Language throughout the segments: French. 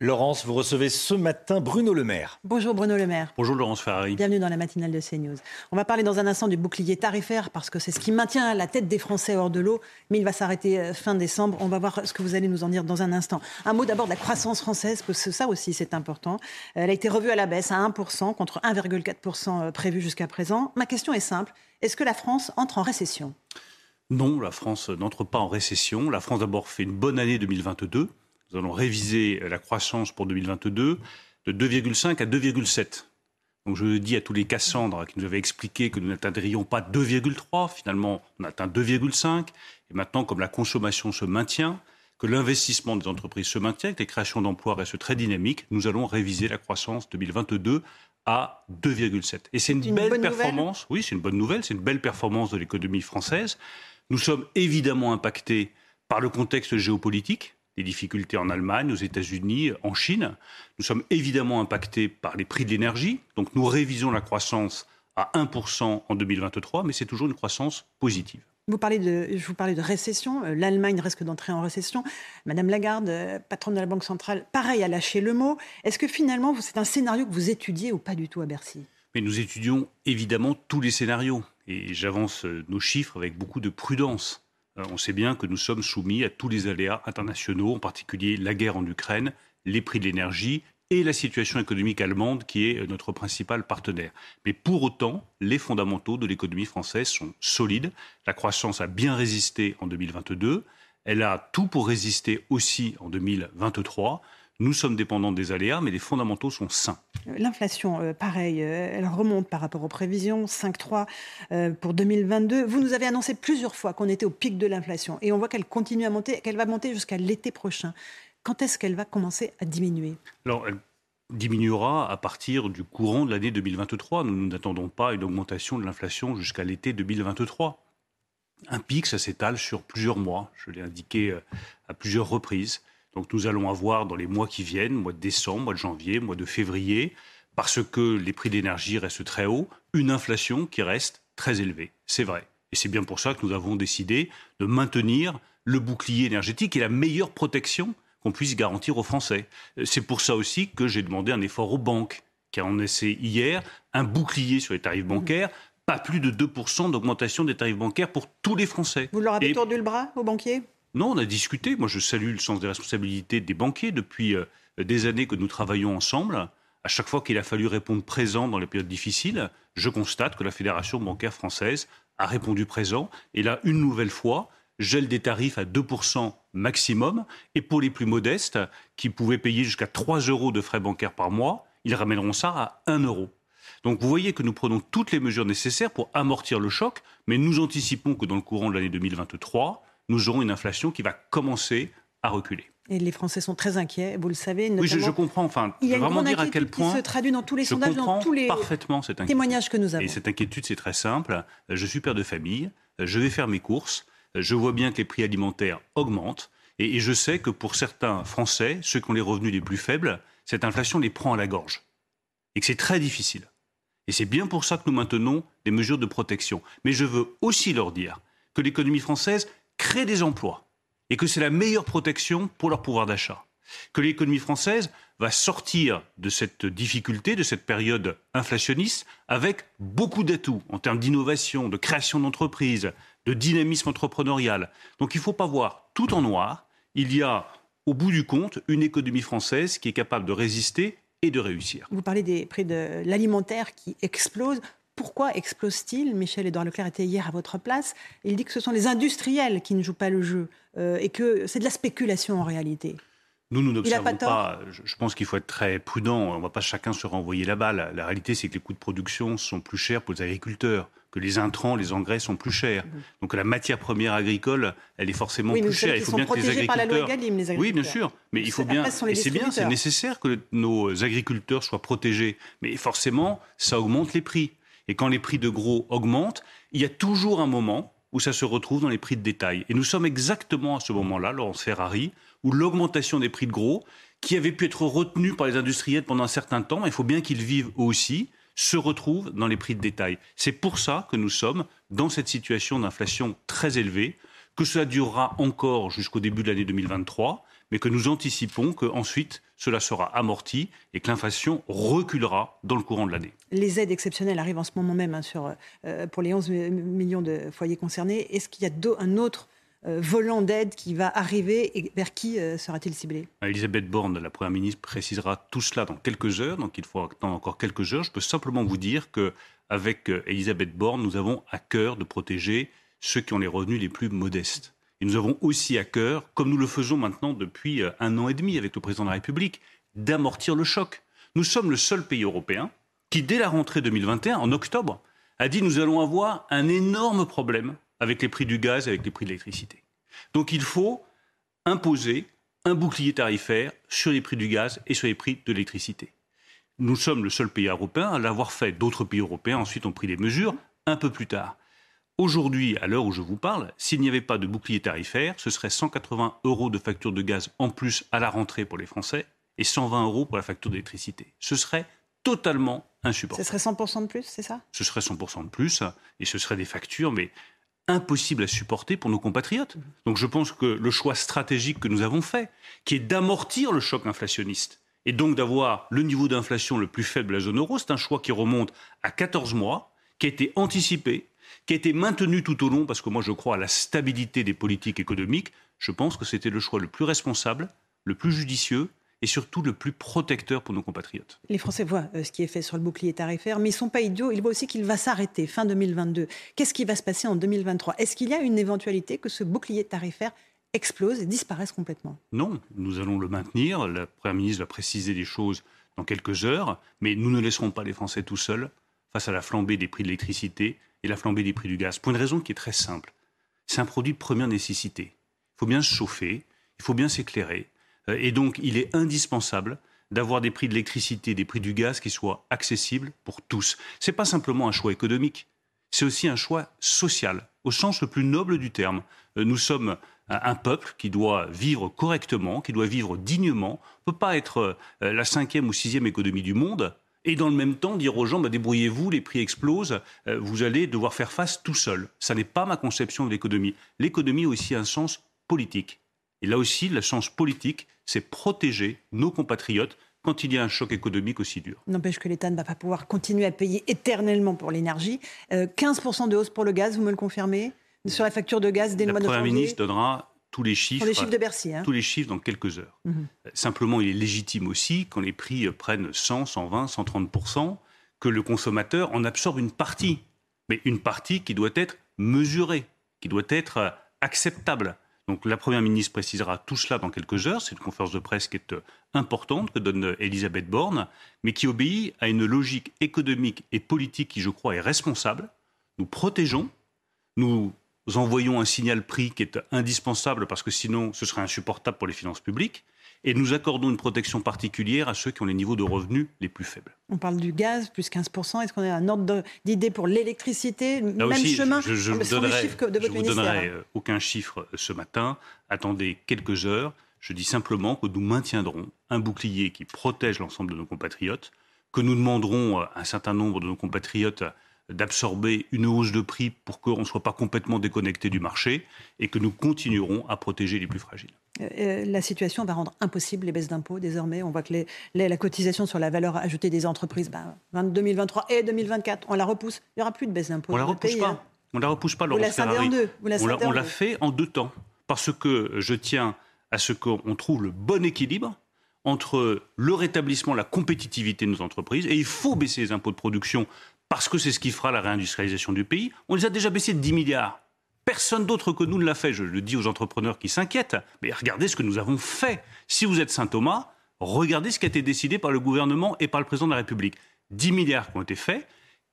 Laurence, vous recevez ce matin Bruno Le Maire. Bonjour Bruno Le Maire. Bonjour Laurence Ferrari. Bienvenue dans la matinale de CNews. On va parler dans un instant du bouclier tarifaire parce que c'est ce qui maintient la tête des Français hors de l'eau, mais il va s'arrêter euh, fin décembre. On va voir ce que vous allez nous en dire dans un instant. Un mot d'abord de la croissance française, parce que ça aussi c'est important. Elle a été revue à la baisse à 1% contre 1,4% euh, prévu jusqu'à présent. Ma question est simple. Est-ce que la France entre en récession? Non, la France n'entre pas en récession. La France d'abord fait une bonne année 2022. Nous allons réviser la croissance pour 2022 de 2,5 à 2,7. Donc je dis à tous les Cassandres qui nous avaient expliqué que nous n'atteindrions pas 2,3, finalement on atteint 2,5. Et maintenant, comme la consommation se maintient, que l'investissement des entreprises se maintient, que les créations d'emplois restent très dynamiques, nous allons réviser la croissance 2022 à 2,7. Et c'est une, belle performance. Oui, c'est une bonne nouvelle. C'est une belle performance de l'économie française. Nous sommes évidemment impactés par le contexte géopolitique les difficultés en Allemagne, aux États-Unis, en Chine. Nous sommes évidemment impactés par les prix de l'énergie. Donc nous révisons la croissance à 1% en 2023, mais c'est toujours une croissance positive. Vous parlez de, je vous parlais de récession. Euh, L'Allemagne risque d'entrer en récession. Madame Lagarde, euh, patronne de la Banque centrale, pareil, a lâché le mot. Est-ce que finalement, c'est un scénario que vous étudiez ou pas du tout à Bercy? Mais nous étudions évidemment tous les scénarios. Et j'avance euh, nos chiffres avec beaucoup de prudence. Euh, on sait bien que nous sommes soumis à tous les aléas internationaux, en particulier la guerre en Ukraine, les prix de l'énergie et la situation économique allemande qui est notre principal partenaire. Mais pour autant, les fondamentaux de l'économie française sont solides. La croissance a bien résisté en 2022. Elle a tout pour résister aussi en 2023. Nous sommes dépendants des aléas, mais les fondamentaux sont sains. L'inflation, euh, pareil, euh, elle remonte par rapport aux prévisions, 5,3 euh, pour 2022. Vous nous avez annoncé plusieurs fois qu'on était au pic de l'inflation et on voit qu'elle continue à monter, qu'elle va monter jusqu'à l'été prochain. Quand est-ce qu'elle va commencer à diminuer? Alors, elle diminuera à partir du courant de l'année 2023. Nous n'attendons pas une augmentation de l'inflation jusqu'à l'été 2023. Un pic, ça s'étale sur plusieurs mois, je l'ai indiqué à plusieurs reprises. Donc nous allons avoir dans les mois qui viennent, mois de décembre, mois de janvier, mois de février, parce que les prix d'énergie restent très hauts, une inflation qui reste très élevée. C'est vrai. Et c'est bien pour ça que nous avons décidé de maintenir le bouclier énergétique et la meilleure protection qu'on puisse garantir aux Français. C'est pour ça aussi que j'ai demandé un effort aux banques, qui ont essayé hier un bouclier sur les tarifs bancaires, pas plus de 2% d'augmentation des tarifs bancaires pour tous les Français. Vous leur avez tordu le bras aux banquiers? Non, on a discuté. Moi, je salue le sens des responsabilités des banquiers depuis euh, des années que nous travaillons ensemble. À chaque fois qu'il a fallu répondre présent dans les périodes difficiles, je constate que la Fédération bancaire française a répondu présent. Et là, une nouvelle fois, gel des tarifs à 2% maximum. Et pour les plus modestes, qui pouvaient payer jusqu'à 3 euros de frais bancaires par mois, ils ramèneront ça à 1 euro. Donc vous voyez que nous prenons toutes les mesures nécessaires pour amortir le choc, mais nous anticipons que dans le courant de l'année 2023, nous aurons une inflation qui va commencer à reculer. Et les Français sont très inquiets, vous le savez. Oui, je, comprends. Enfin, il y a vraiment dire à quel point. Qui se traduit dans tous les sondages, dans tous les parfaitement cette témoignages que nous avons. Et cette inquiétude, c'est très simple. Je suis père de famille, je vais faire mes courses, je vois bien que les prix alimentaires augmentent, et, et je sais que pour certains Français, ceux qui ont les revenus les plus faibles, cette inflation les prend à la gorge, et que c'est très difficile. Et c'est bien pour ça que nous maintenons des mesures de protection. Mais je veux aussi leur dire que l'économie française créer des emplois et que c'est la meilleure protection pour leur pouvoir d'achat. Que l'économie française va sortir de cette difficulté, de cette période inflationniste, avec beaucoup d'atouts en termes d'innovation, de création d'entreprises, de dynamisme entrepreneurial. Donc il ne faut pas voir tout en noir. Il y a, au bout du compte, une économie française qui est capable de résister et de réussir. Vous parlez des prix de l'alimentaire qui explosent. Pourquoi explose-t-il Michel-Édouard Leclerc était hier à votre place. Il dit que ce sont les industriels qui ne jouent pas le jeu euh, et que c'est de la spéculation en réalité. Nous, nous pas n'observons tort pas. Je pense qu'il faut être très prudent. On ne va pas chacun se renvoyer la balle. La réalité, c'est que les coûts de production sont plus chers pour les agriculteurs, que les intrants, les engrais sont plus chers. Donc la matière première agricole, elle est forcément Oui, plus chère. Il faut sont bien que les protégés par la loi agriculteurs. Egalim, les Oui, bien agriculteurs. sûr. Mais il faut bien. Et c'est bien, c'est nécessaire que nos agriculteurs soient protégés. Mais forcément, ça augmente les prix. Et quand les prix de gros augmentent, il y a toujours un moment où ça se retrouve dans les prix de détail. Et nous sommes exactement à ce moment-là, Laurence Ferrari, où l'augmentation des prix de gros, qui avait pu être retenue par les industriels pendant un certain temps, il faut bien qu'ils vivent eux aussi, se retrouve dans les prix de détail. C'est pour ça que nous sommes dans cette situation d'inflation très élevée, que cela durera encore jusqu'au début de l'année 2023, mais que nous anticipons qu'ensuite cela sera amorti et que l'inflation reculera dans le courant de l'année. Les aides exceptionnelles arrivent en ce moment même hein, sur, euh, pour les 11 mi- millions de foyers concernés. Est-ce qu'il y a un autre euh, volant d'aide qui va arriver et vers qui euh, sera-t-il ciblé? Elisabeth Borne, la Première ministre, précisera tout cela dans quelques heures, donc il faut attendre encore quelques heures. Je peux simplement vous dire que avec Elisabeth Borne, nous avons à cœur de protéger ceux qui ont les revenus les plus modestes. Et nous avons aussi à cœur, comme nous le faisons maintenant depuis euh, un an et demi avec le président de la République, d'amortir le choc. Nous sommes le seul pays européen qui, dès la rentrée 2021, en octobre, a dit nous allons avoir un énorme problème avec les prix du gaz et avec les prix de l'électricité. Donc il faut imposer un bouclier tarifaire sur les prix du gaz et sur les prix de l'électricité. Nous sommes le seul pays européen à l'avoir fait. D'autres pays européens ensuite ont pris des mesures un peu plus tard. Aujourd'hui, à l'heure où je vous parle, s'il n'y avait pas de bouclier tarifaire, ce serait 180 euros de facture de gaz en plus à la rentrée pour les Français et 120 euros pour la facture d'électricité. Ce serait totalement Ce insupportable. serait 100% de plus, c'est ça? Ce serait 100% de plus et ce serait des factures, mais impossibles à supporter pour nos compatriotes. Donc je pense que le choix stratégique que nous avons fait, qui est d'amortir le choc inflationniste et donc d'avoir le niveau d'inflation le plus faible de la zone euro, c'est un choix qui remonte à 14 mois, qui a été anticipé, qui a été maintenu tout au long, parce que moi je crois à la stabilité des politiques économiques. Je pense que c'était le choix le plus responsable, le plus judicieux et surtout le plus protecteur pour nos compatriotes. Les Français voient euh, ce qui est fait sur le bouclier tarifaire, mais ils ne sont pas idiots. Ils voient aussi qu'il va s'arrêter fin 2022. Qu'est-ce qui va se passer en 2023 Est-ce qu'il y a une éventualité que ce bouclier tarifaire explose et disparaisse complètement? Non, nous allons le maintenir. La Première ministre va préciser les choses dans quelques heures, mais nous ne laisserons pas les Français tout seuls face à la flambée des prix de l'électricité et la flambée des prix du gaz. Pour une raison qui est très simple. C'est un produit de première nécessité. Il faut bien se chauffer, il faut bien s'éclairer. Euh, Et donc, il est indispensable d'avoir des prix de l'électricité, des prix du gaz qui soient accessibles pour tous. Ce n'est pas simplement un choix économique, c'est aussi un choix social, au sens le plus noble du terme. Euh, Nous sommes un peuple qui doit vivre correctement, qui doit vivre dignement. On ne peut pas être euh, la cinquième ou sixième économie du monde et dans le même temps dire aux gens bah, débrouillez-vous, les prix explosent, euh, vous allez devoir faire face tout seul. Ça n'est pas ma conception de l'économie. L'économie a aussi un sens politique. Et là aussi, le sens politique, c'est protéger nos compatriotes quand il y a un choc économique aussi dur. N'empêche que l'État ne va pas pouvoir continuer à payer éternellement pour l'énergie. Euh, 15% de hausse pour le gaz, vous me le confirmez? Sur la facture de gaz dès le La mois de Première janvier ministre donnera tous les chiffres, Pour les chiffres de Bercy. hein. tous les chiffres dans quelques heures. Mhm. Simplement, il est légitime aussi, quand les prix prennent 100, 120, 130%, que le consommateur en absorbe une partie. Mais une partie qui doit être mesurée, qui doit être euh, acceptable. Donc la Première ministre précisera tout cela dans quelques heures. C'est une conférence de presse qui est euh, importante que donne euh, Elisabeth Borne, mais qui obéit à une logique économique et politique qui, je crois, est responsable. Nous protégeons, nous envoyons un signal prix qui est indispensable parce que sinon ce serait insupportable pour les finances publiques. Et nous accordons une protection particulière à ceux qui ont les niveaux de revenus les plus faibles. On parle du gaz, plus 15%. Est-ce qu'on a un ordre d'idée pour l'électricité? Même aussi, chemin? je, je Ah, vous donnerai, de je vous ministère. donnerai euh, aucun chiffre euh, ce matin. Attendez quelques heures. Je dis simplement que nous maintiendrons un bouclier qui protège l'ensemble de nos compatriotes, que nous demanderons à un certain nombre de nos compatriotes d'absorber une hausse de prix pour qu'on ne soit pas complètement déconnecté du marché et que nous continuerons à protéger les plus fragiles. Euh, euh, la situation va rendre impossible les baisses d'impôts désormais. On voit que les- les- la cotisation sur la valeur ajoutée des entreprises, ben, 2023 et 2024, on la repousse. Il n'y aura plus de baisse d'impôts. On la dans le repousse pays, pas. hein. On la repousse pas, Vous la en deux. Vous la on l'a en l'a deux. fait en deux temps. Parce que je tiens à ce qu'on trouve le bon équilibre entre le rétablissement, la compétitivité de nos entreprises, et il faut baisser les impôts de production parce que c'est ce qui fera la réindustrialisation du pays. On les a déjà baissés de 10 milliards. Personne d'autre que nous ne l'a fait. Je le dis aux entrepreneurs qui s'inquiètent. Mais regardez ce que nous avons fait. Si vous êtes Saint-Thomas, regardez ce qui a été décidé par le gouvernement et par le président de la République. 10 milliards qui ont été faits.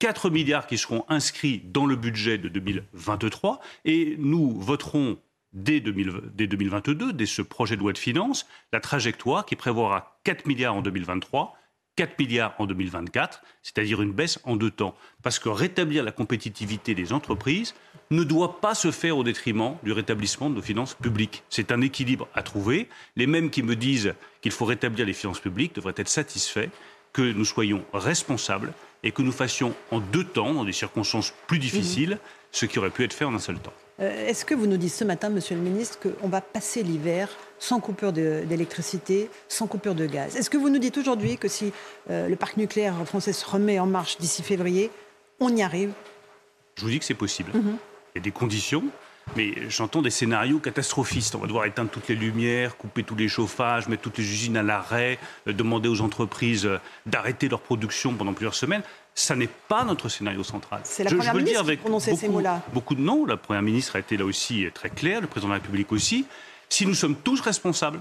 4 milliards qui seront inscrits dans le budget de 2023 et nous voterons dès, 2022, dès ce projet de loi de finances, la trajectoire qui prévoira 4 milliards en 2023, 4 milliards en 2024, c'est-à-dire une baisse en deux temps. Parce que rétablir la compétitivité des entreprises ne doit pas se faire au détriment du rétablissement de nos finances publiques. C'est un équilibre à trouver. Les mêmes qui me disent qu'il faut rétablir les finances publiques devraient être satisfaits que nous soyons responsables et que nous fassions en deux temps, dans des circonstances plus difficiles, ce qui aurait pu être fait en un seul temps. Euh, est-ce que vous nous dites ce matin, Monsieur le Ministre, qu'on va passer l'hiver sans coupure d'électricité, sans coupure de gaz? Est-ce que vous nous dites aujourd'hui que si euh, le parc nucléaire français se remet en marche d'ici février, on y arrive? Je vous dis que c'est possible. Mhm. Il y a des conditions. Mais j'entends des scénarios catastrophistes. On va devoir éteindre toutes les lumières, couper tous les chauffages, mettre toutes les usines à l'arrêt, euh, demander aux entreprises d'arrêter leur production pendant plusieurs semaines ça n'est pas notre scénario central. C'est la Première ministre qui prononçait ces mots-là. Beaucoup de non. La Première ministre a été là aussi très claire, le Président de la République aussi. Si nous sommes tous responsables,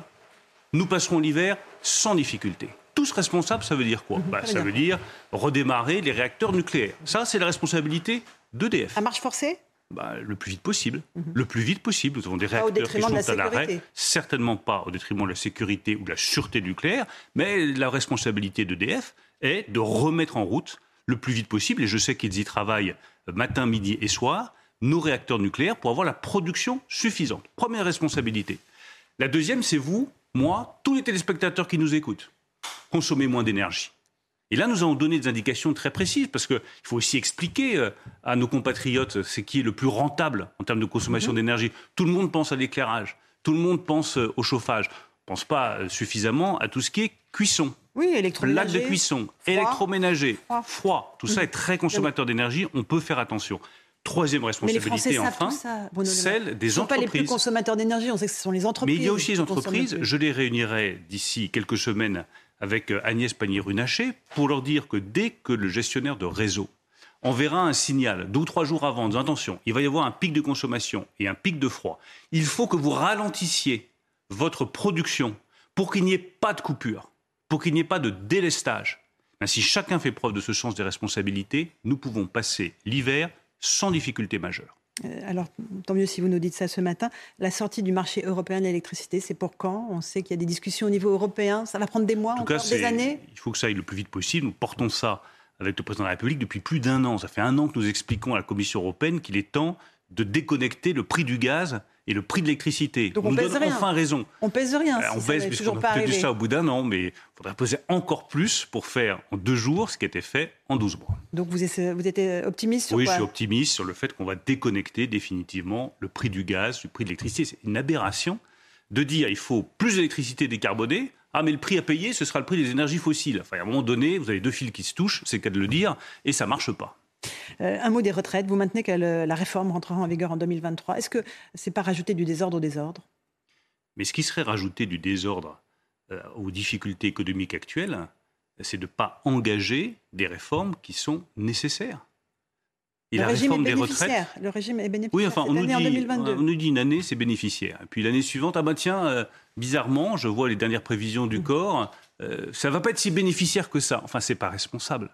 nous passerons l'hiver sans difficulté. Tous responsables, ça veut dire quoi? Mhm, bah, Ça veut dire redémarrer les réacteurs nucléaires. Ça, c'est la responsabilité d'EDF. À marche forcée? Bah, le plus vite possible. Mhm. Le plus vite possible. Nous avons des réacteurs qui sont à l'arrêt. Certainement pas au détriment de la sécurité ou de la sûreté nucléaire, mais la responsabilité d'EDF est de remettre en route le plus vite possible, et je sais qu'ils y travaillent matin, midi et soir, nos réacteurs nucléaires pour avoir la production suffisante. Première responsabilité. La deuxième, c'est vous, moi, tous les téléspectateurs qui nous écoutent. Consommer moins d'énergie. Et là, nous avons donné des indications très précises, parce qu'il faut aussi expliquer euh, à nos compatriotes ce qui est le plus rentable en termes de consommation mhm. d'énergie. Tout le monde pense à l'éclairage, tout le monde pense euh, au chauffage, ne pense pas euh, suffisamment à tout ce qui est cuisson. Oui, électroménager. Lac de cuisson, électroménager, froid. Tout ça est très consommateur d'énergie. On peut faire attention. Troisième responsabilité, enfin, celle des entreprises. Sont pas les plus consommateurs d'énergie, on sait que ce sont les entreprises. Mais il y a aussi les entreprises. Je les réunirai d'ici quelques semaines avec euh, Agnès Pannier-Runacher pour leur dire que dès que le gestionnaire de réseau enverra un signal deux ou trois jours avant, en disant attention, il va y avoir un pic de consommation et un pic de froid, il faut que vous ralentissiez votre production pour qu'il n'y ait pas de coupure pour qu'il n'y ait pas de délestage. si chacun fait preuve de ce sens des responsabilités, nous pouvons passer l'hiver sans difficulté majeure. Euh, alors, tant mieux si vous nous dites ça ce matin. La sortie du marché européen de l'électricité, c'est pour quand? On sait qu'il y a des discussions au niveau européen. Ça va prendre des mois, encore des années? Il faut que ça aille le plus vite possible. Nous portons ça avec le président de la République depuis plus d'un an. Ça fait un an que nous expliquons à la Commission européenne qu'il est temps de déconnecter le prix du gaz et le prix de l'électricité. Donc on, pèse rien. enfin raison. On pèse rien. Euh, on pèse, puisqu'on a dit ça au bout d'un an, mais il faudrait peser encore plus pour faire en deux jours ce qui a été fait en 12 mois. Donc vous êtes, vous êtes optimiste sur Oui, je suis optimiste sur le fait qu'on va déconnecter définitivement le prix du gaz, du prix de l'électricité. C'est une aberration de dire il faut plus d'électricité décarbonée. Ah, mais le prix à payer, ce sera le prix des énergies fossiles. Enfin, à un moment donné, vous avez deux fils qui se touchent, c'est le cas de le dire, et ça marche pas. Euh, un mot des retraites. Vous maintenez que la réforme rentrera en vigueur en 2023. Est-ce que c'est pas rajouter du désordre au désordre? Mais ce qui serait rajouter du désordre euh, aux difficultés économiques actuelles, c'est de ne pas engager des réformes qui sont nécessaires. Et le la régime réforme des retraites. Le régime est bénéficiaire. Oui, enfin, on nous, dit, on nous, dit, une année, c'est bénéficiaire. Et puis l'année suivante, ah bah tiens, euh, bizarrement, je vois les dernières prévisions du mmh. corps, ça ne va pas être si bénéficiaire que ça. Enfin, c'est pas responsable.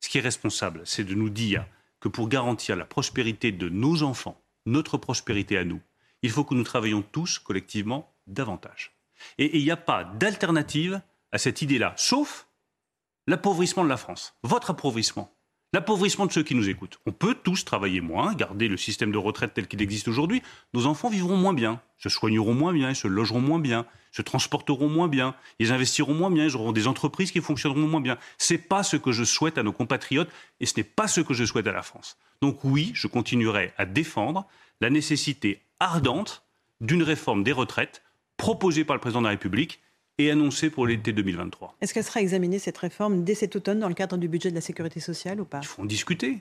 Ce qui est responsable, c'est de nous dire que pour garantir la prospérité de nos enfants, notre prospérité à nous, il faut que nous travaillions tous collectivement davantage. Et il n'y a pas d'alternative à cette idée-là, sauf l'appauvrissement de la France, votre appauvrissement l'appauvrissement de ceux qui nous écoutent. On peut tous travailler moins, garder le système de retraite tel qu'il existe aujourd'hui. Nos enfants vivront moins bien, se soigneront moins bien, se logeront moins bien, se transporteront moins bien, ils investiront moins bien, ils auront des entreprises qui fonctionneront moins bien. Ce n'est pas ce que je souhaite à nos compatriotes et ce n'est pas ce que je souhaite à la France. Donc oui, je continuerai à défendre la nécessité ardente d'une réforme des retraites proposée par le président de la République et annoncée pour l'été 2023. Est-ce qu'elle sera examinée, cette réforme, dès cet automne dans le cadre du budget de la sécurité sociale ou pas? Il faut en discuter.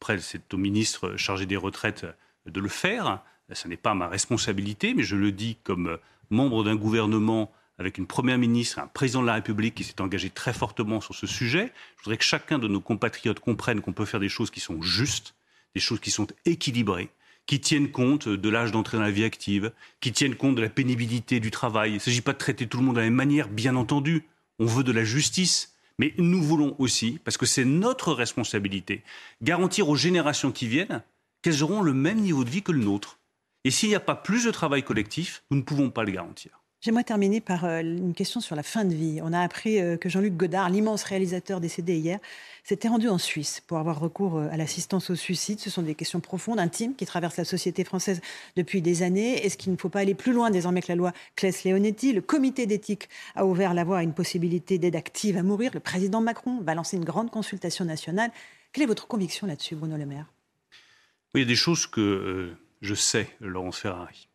Après, c'est au ministre chargé des retraites de le faire. Ce n'est pas ma responsabilité, mais je le dis comme membre d'un gouvernement avec une première ministre, un président de la République qui s'est engagé très fortement sur ce sujet. Je voudrais que chacun de nos compatriotes comprenne qu'on peut faire des choses qui sont justes, des choses qui sont équilibrées, qui tiennent compte de l'âge d'entrée dans la vie active, qui tiennent compte de la pénibilité du travail. Il ne s'agit pas de traiter tout le monde de la même manière, bien entendu. On veut de la justice. Mais nous voulons aussi, parce que c'est notre responsabilité, garantir aux générations qui viennent qu'elles auront le même niveau de vie que le nôtre. Et s'il n'y a pas plus de travail collectif, nous ne pouvons pas le garantir. J'aimerais terminer par euh, une question sur la fin de vie. On a appris euh, que Jean-Luc Godard, l'immense réalisateur décédé hier, s'était rendu en Suisse pour avoir recours euh, à l'assistance au suicide. Ce sont des questions profondes, intimes, qui traversent la société française depuis des années. Est-ce qu'il ne faut pas aller plus loin désormais que la loi Claes-Leonetti Le comité d'éthique a ouvert la voie à une possibilité d'aide active à mourir. Le président Macron va lancer une grande consultation nationale. Quelle est votre conviction là-dessus, Bruno Le Maire? Il y a des choses que je sais, Laurence Ferrari.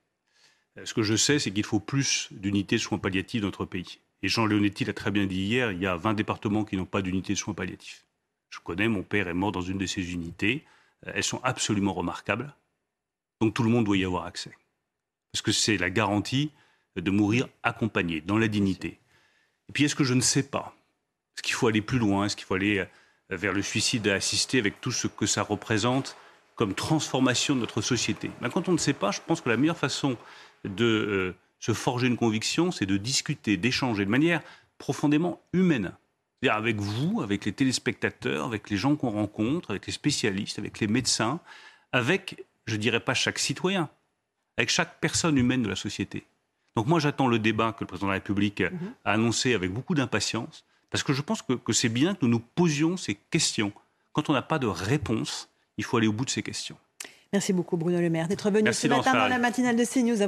Ce que je sais, c'est qu'il faut plus d'unités de soins palliatifs dans notre pays. Et Jean Leonetti l'a très bien dit hier, il y a 20 départements qui n'ont pas d'unité de soins palliatifs. Je connais, mon père est mort dans une de ces unités. Elles sont absolument remarquables. Donc tout le monde doit y avoir accès. Parce que c'est la garantie de mourir accompagné, dans la dignité. Et puis est-ce que je ne sais pas? Est-ce qu'il faut aller plus loin? Est-ce qu'il faut aller euh, vers le suicide assisté avec tout ce que ça représente comme transformation de notre société? Ben, Quand on ne sait pas, je pense que la meilleure façon de euh, se forger une conviction, c'est de discuter, d'échanger de manière profondément humaine. C'est-à-dire avec vous, avec les téléspectateurs, avec les gens qu'on rencontre, avec les spécialistes, avec les médecins, avec, je dirais pas chaque citoyen, avec chaque personne humaine de la société. Donc moi j'attends le débat que le président de la République a mhm. annoncé avec beaucoup d'impatience, parce que je pense que, que c'est bien que nous nous posions ces questions. Quand on n'a pas de réponse, il faut aller au bout de ces questions. Merci beaucoup Bruno Le Maire d'être venu ce matin dans la matinale de CNews.